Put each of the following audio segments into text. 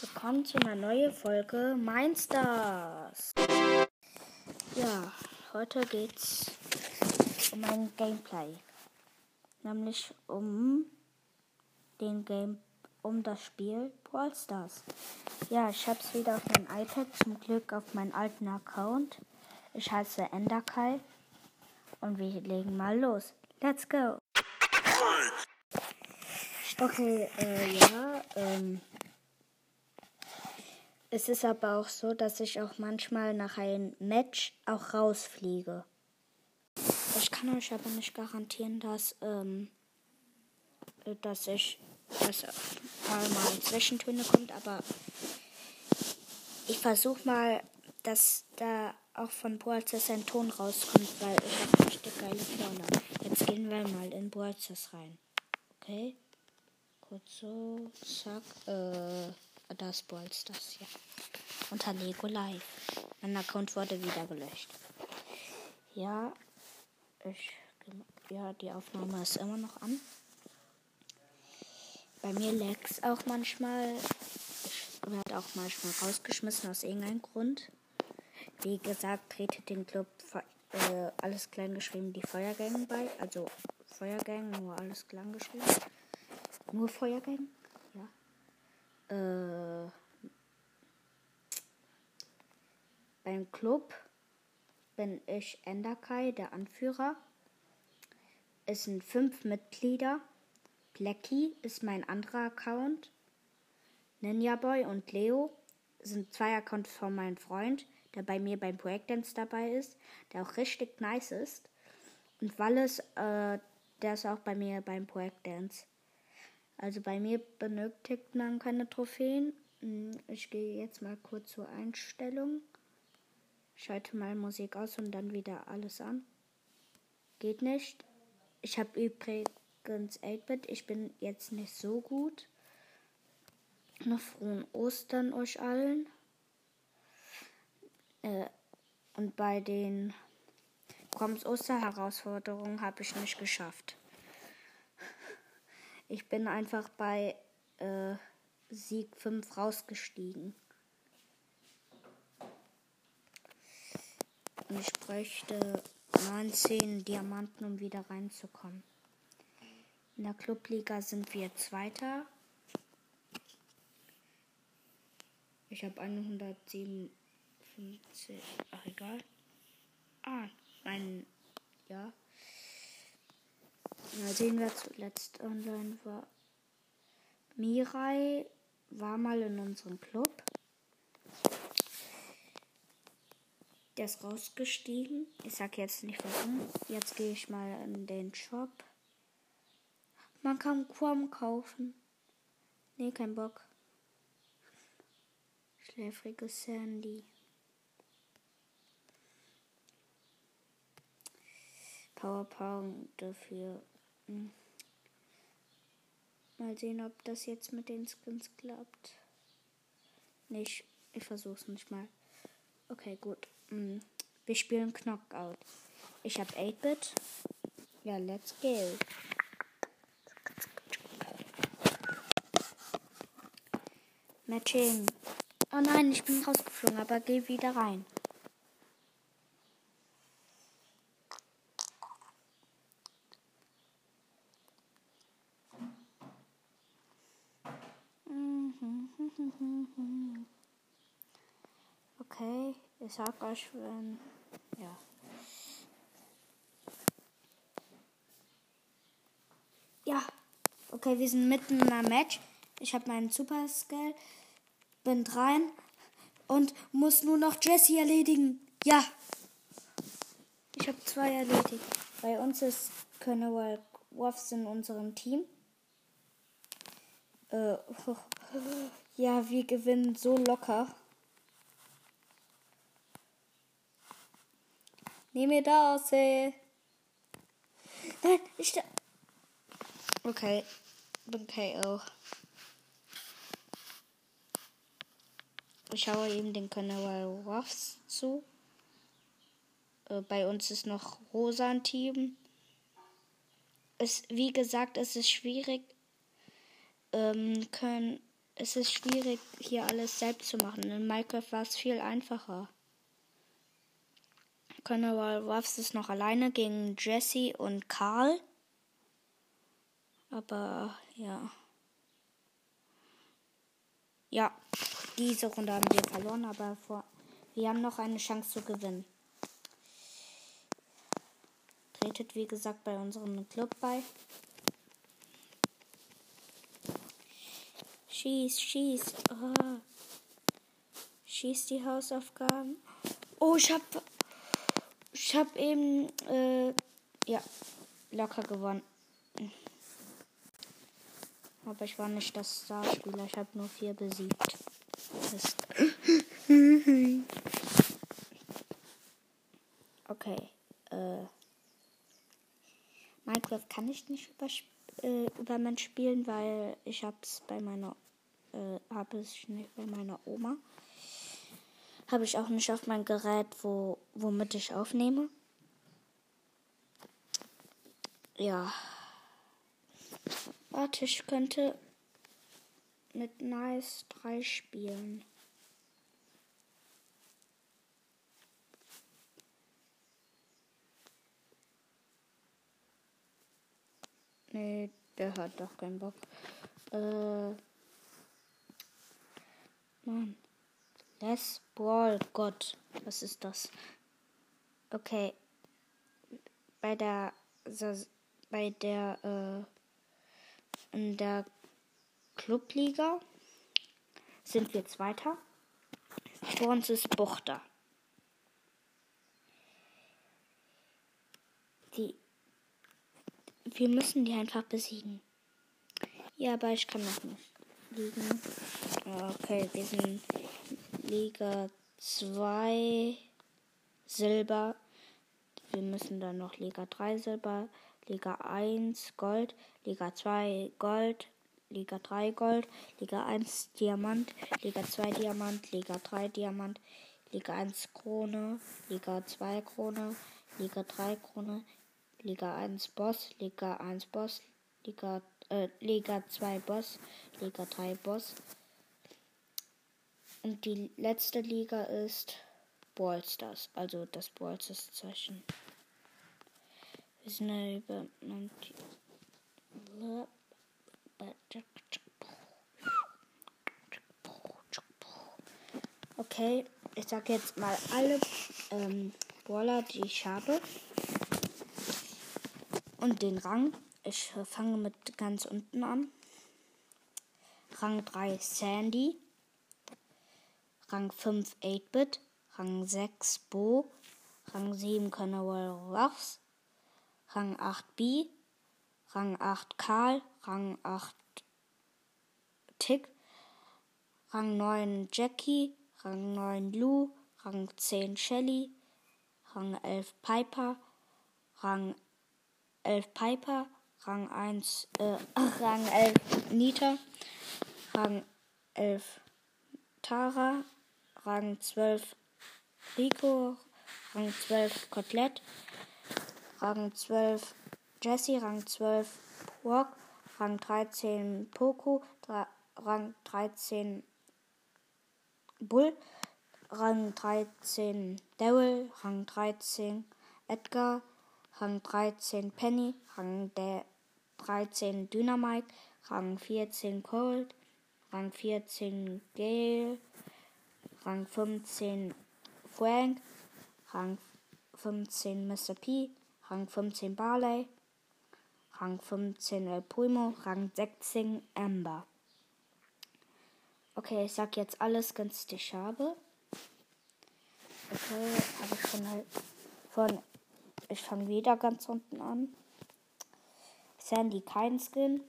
Willkommen zu einer neuen Folge Mindstars. Ja, heute geht's um ein Gameplay. Nämlich um den Game, um das Spiel Brawl Stars. Ja, ich hab's wieder auf mein iPad, zum Glück auf meinen alten Account. Ich heiße Enderkai und wir legen mal los. Let's go! Okay, äh, ja, ähm. Es ist aber auch so, dass ich auch manchmal nach einem Match auch rausfliege. Ich kann euch aber nicht garantieren, dass, ähm, dass ich, dass mal, mal Zwischentöne kommt, aber ich versuche mal, dass da auch von Brawlers ein Ton rauskommt, weil ich habe richtig geile Vorlagen. Jetzt gehen wir mal in Brawlers rein. Okay? Kurz so, zack, äh, das Balls das, ja. Unter Lego Live. Mein Account wurde wieder gelöscht. Ja, ich, ja, die Aufnahme ist immer noch an. Bei mir lag's auch manchmal. Ich werde auch manchmal rausgeschmissen aus irgendeinem Grund. Wie gesagt, tretet den Club äh, alles klein geschrieben, die Feuergänge bei. Also Feuergänge, nur alles klein geschrieben. Nur Feuergang? Äh, beim Club bin ich Enderkai, der Anführer. Es sind fünf Mitglieder. Blacky ist mein anderer Account. Ninja Boy und Leo sind zwei Accounts von meinem Freund, der bei mir beim Projektdance dabei ist, der auch richtig nice ist. Und Wallis, äh, der ist auch bei mir beim Projektdance. Also bei mir benötigt man keine Trophäen. Hm, ich gehe jetzt mal kurz zur Einstellung. Schalte mal Musik aus und dann wieder alles an. Geht nicht. Ich habe übrigens 8-Bit. Ich bin jetzt nicht so gut. Noch frohen Ostern euch allen. Äh, und bei den Kommens Osterherausforderungen habe ich nicht geschafft. Ich bin einfach bei äh, Sieg 5 rausgestiegen. Und ich bräuchte 19 Diamanten, um wieder reinzukommen. In der Clubliga sind wir Zweiter. Ich habe 157. Ach, egal. Ah, mein. Ja. Mal sehen, wer zuletzt online war. Mirai war mal in unserem Club. Der ist rausgestiegen. Ich sag jetzt nicht warum. Jetzt gehe ich mal in den Shop. Man kann Quam kaufen. Nee, kein Bock. Schläfrige Sandy. Powerpoint dafür hm. Mal sehen, ob das jetzt mit den Skins klappt. Nicht. Ich versuch's nicht mal. Okay, gut. Hm. Wir spielen Knockout. Ich habe 8-Bit. Ja, let's go. Matching. Oh nein, ich bin rausgeflogen, aber geh wieder rein. Okay, ich sag euch, wenn. Ja. Ja. Okay, wir sind mitten in einem Match. Ich habe meinen Super Skill, bin rein und muss nur noch Jesse erledigen. Ja. Ich habe zwei erledigt. Bei uns ist Colonel Wolfs in unserem Team. Äh, ja, wir gewinnen so locker. Nehm mir da aus, ey. Nein, ich. Okay, bin KO. Ich schaue ihm den Kanal Ruffs zu. Äh, bei uns ist noch Rosa ein Team. Es, wie gesagt, es ist schwierig, ähm, können, es ist schwierig, hier alles selbst zu machen. In Minecraft war es viel einfacher. Carnival Ruffs ist noch alleine gegen Jesse und Karl. Aber ja. Ja, diese Runde haben wir verloren, aber vor, wir haben noch eine Chance zu gewinnen. Tretet wie gesagt bei unserem Club bei. Schieß, schieß. Oh. Schieß die Hausaufgaben. Oh, ich hab. Ich hab eben. Äh, ja, locker gewonnen. Aber ich war nicht das Starspieler. Ich habe nur vier besiegt. okay. Äh, Minecraft kann ich nicht über, äh, über Mensch spielen, weil ich hab's bei meiner äh, habe ich nicht bei meiner Oma. Habe ich auch nicht auf mein Gerät, wo, womit ich aufnehme. Ja. Warte, ich könnte mit Nice 3 spielen. Nee, der hat doch keinen Bock. Äh. Mann. Les Brawl Gott. Was ist das? Okay. Bei der bei der äh, in der Clubliga sind wir Zweiter. Vor uns ist Buchter. Die wir müssen die einfach besiegen. Ja, aber ich kann noch nicht liegen. Okay, wir sind Liga 2 Silber. Wir müssen dann noch Liga 3 Silber, Liga 1 Gold, Liga 2 Gold, Liga 3 Gold, Liga 1 Diamant, Liga 2 Diamant, Liga 3 Diamant, Liga 1 Krone, Liga 2 Krone, Liga 3 Krone, Liga 1 Boss, Liga 1 Boss, Liga, äh, Liga 2 Boss, Liga 3 Boss, und die letzte Liga ist Ballstars, also das Ballstars Zeichen. Wir sind ja über Okay, ich sage jetzt mal alle ähm, Baller, die ich habe. Und den Rang. Ich fange mit ganz unten an. Rang 3 Sandy. Rang 5 8-Bit, Rang 6 Bo, Rang 7 Carnival Ruffs, Rang 8 B, Rang 8 Karl, Rang 8 Tick, Rang 9 Jackie, Rang 9 Lou, Rang 10 Shelly, Rang 11 Piper, Rang 11 Piper, Rang 1, äh, Rang 11 Nita, Rang 11 Tara, Rang 12 Rico, Rang 12 Kotelett, Rang 12 Jesse, Rang 12 Walk, Rang 13 Poco, Rang 13 Bull, Rang 13 Daryl, Rang 13 Edgar, Rang 13 Penny, Rang 13 Dynamite, Rang 14 Cold, Rang 14 Gale, Rang 15 Frank, Rang 15 Mr. P, Rang 15 Barley, Rang 15 El Primo, Rang 16 Amber. Okay, ich sag jetzt alles ganz, die ich habe. Okay, habe ich schon halt von. Ich fange wieder ganz unten an. Sandy kein Skin.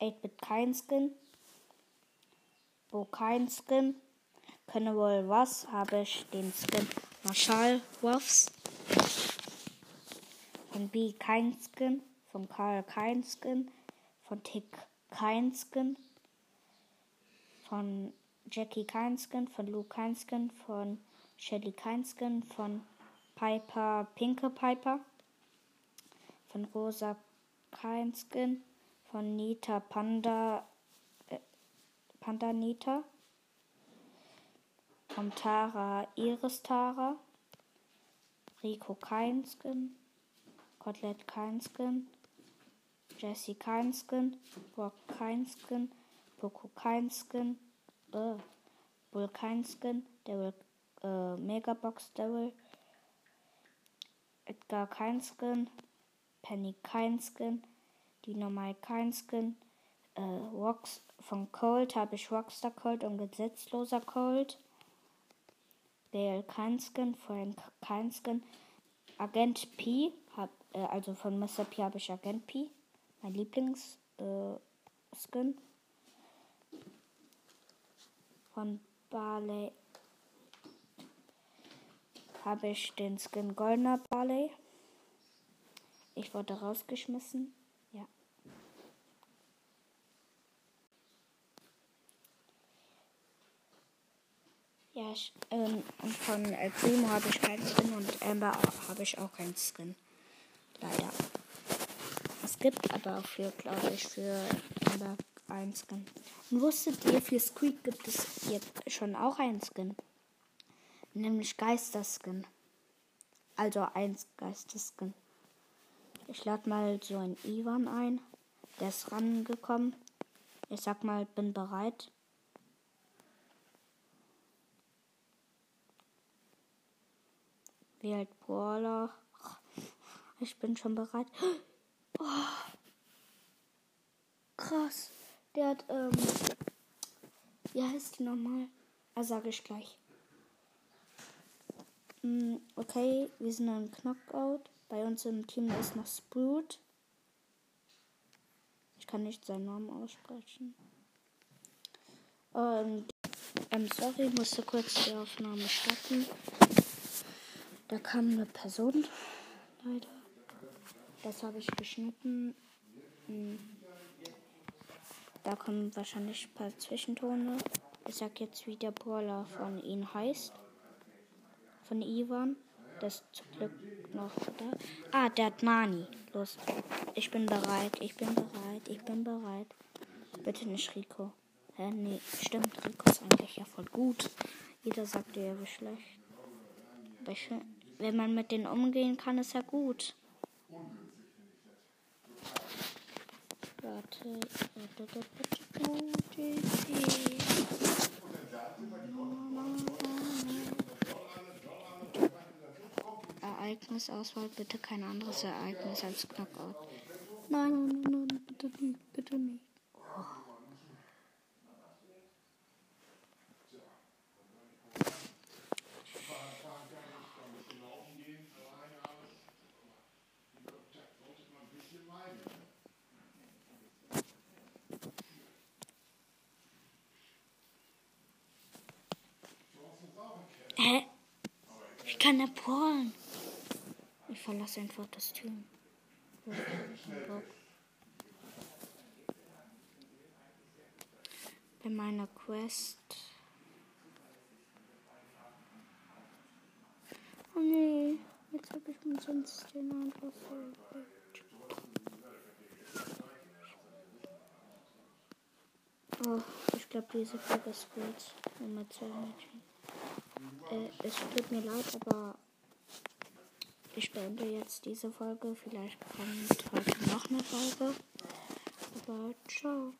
8-Bit kein Skin. Bo kein Skin. Wohl was? Habe ich den Skin Marshall Ruffs. Von B kein Skin. Von Karl kein Skin. Von Tick kein Skin. Von Jackie kein Skin. Von Lou kein Skin. Von Shelly kein Skin. Von Piper Pinke Piper. Von Rosa kein Skin. Von Nita Panda. Äh, Pandanita. Vom Tara Iris Tara. Rico kein Skin. Kotelett kein Skin. Jesse kein Skin. Brock kein Skin. Poco kein Skin. Äh, Bull kein Skin. Daryl äh, Megabox Daryl. Edgar kein Skin. Penny kein Skin. Die normal kein Skin. Äh, Rocks von Cold habe ich Rockstar Cold und Gesetzloser Cold. Bale kein Skin. Frank kein Skin. Agent P, hab, äh, also von Mr. P habe ich Agent P. Mein Lieblings äh. Von Barley habe ich den Skin Goldener Barley. Ich wurde rausgeschmissen. Ja. Ja, ich, ähm, und von äh, Primo habe ich keinen Skin und Amber habe ich auch keinen Skin. Leider. Es gibt aber auch für, glaube ich, für Amber einen Skin. Und wusstet ihr, für Squeak gibt es jetzt schon auch einen Skin? Nämlich Geisterskin. Also ein Geisterskin. Ich lade mal so einen Ivan ein. Der ist rangekommen. Ich sag mal, bin bereit. Wählt Brawler. Ich bin schon bereit. Oh. Krass. Der hat, ähm. Wie heißt die nochmal? Ah, sage ich gleich. Hm, okay, wir sind ein Knockout. Bei uns im Team ist noch Sprout. Ich kann nicht seinen Namen aussprechen. Ähm, ähm, sorry, musste kurz die Aufnahme starten. Da kam eine Person, leider. Das habe ich geschnitten. Hm. Da kommen wahrscheinlich ein paar Zwischentone. Ich sag jetzt, wie der Brawler von ihnen heißt. Von Ivan. Das ist zum Glück noch da. Ah, der hat Nani. Los. Ich bin bereit. Ich bin bereit. Ich bin bereit. Bitte nicht Rico. Hä? Nee, stimmt. Rico ist eigentlich ja voll gut. Jeder sagt ja, wie schlecht. Wenn man mit denen umgehen kann, ist ja gut. Warte, warte, warte, Ereignisauswahl, bitte kein anderes Ereignis als Knockout. Nein, nein, nein, bitte nicht, bitte nicht. Hä? Wie kann er Polen? Verlasse einfach das Team. Bei meiner Quest. Oh nee, jetzt habe ich mir sonst den so. Oh, ich glaube, diese Folge ist gut. Nummer 2 Mädchen. Äh, es tut mir leid, aber ich beende jetzt diese Folge. Vielleicht kommt heute noch eine Folge. Aber ciao.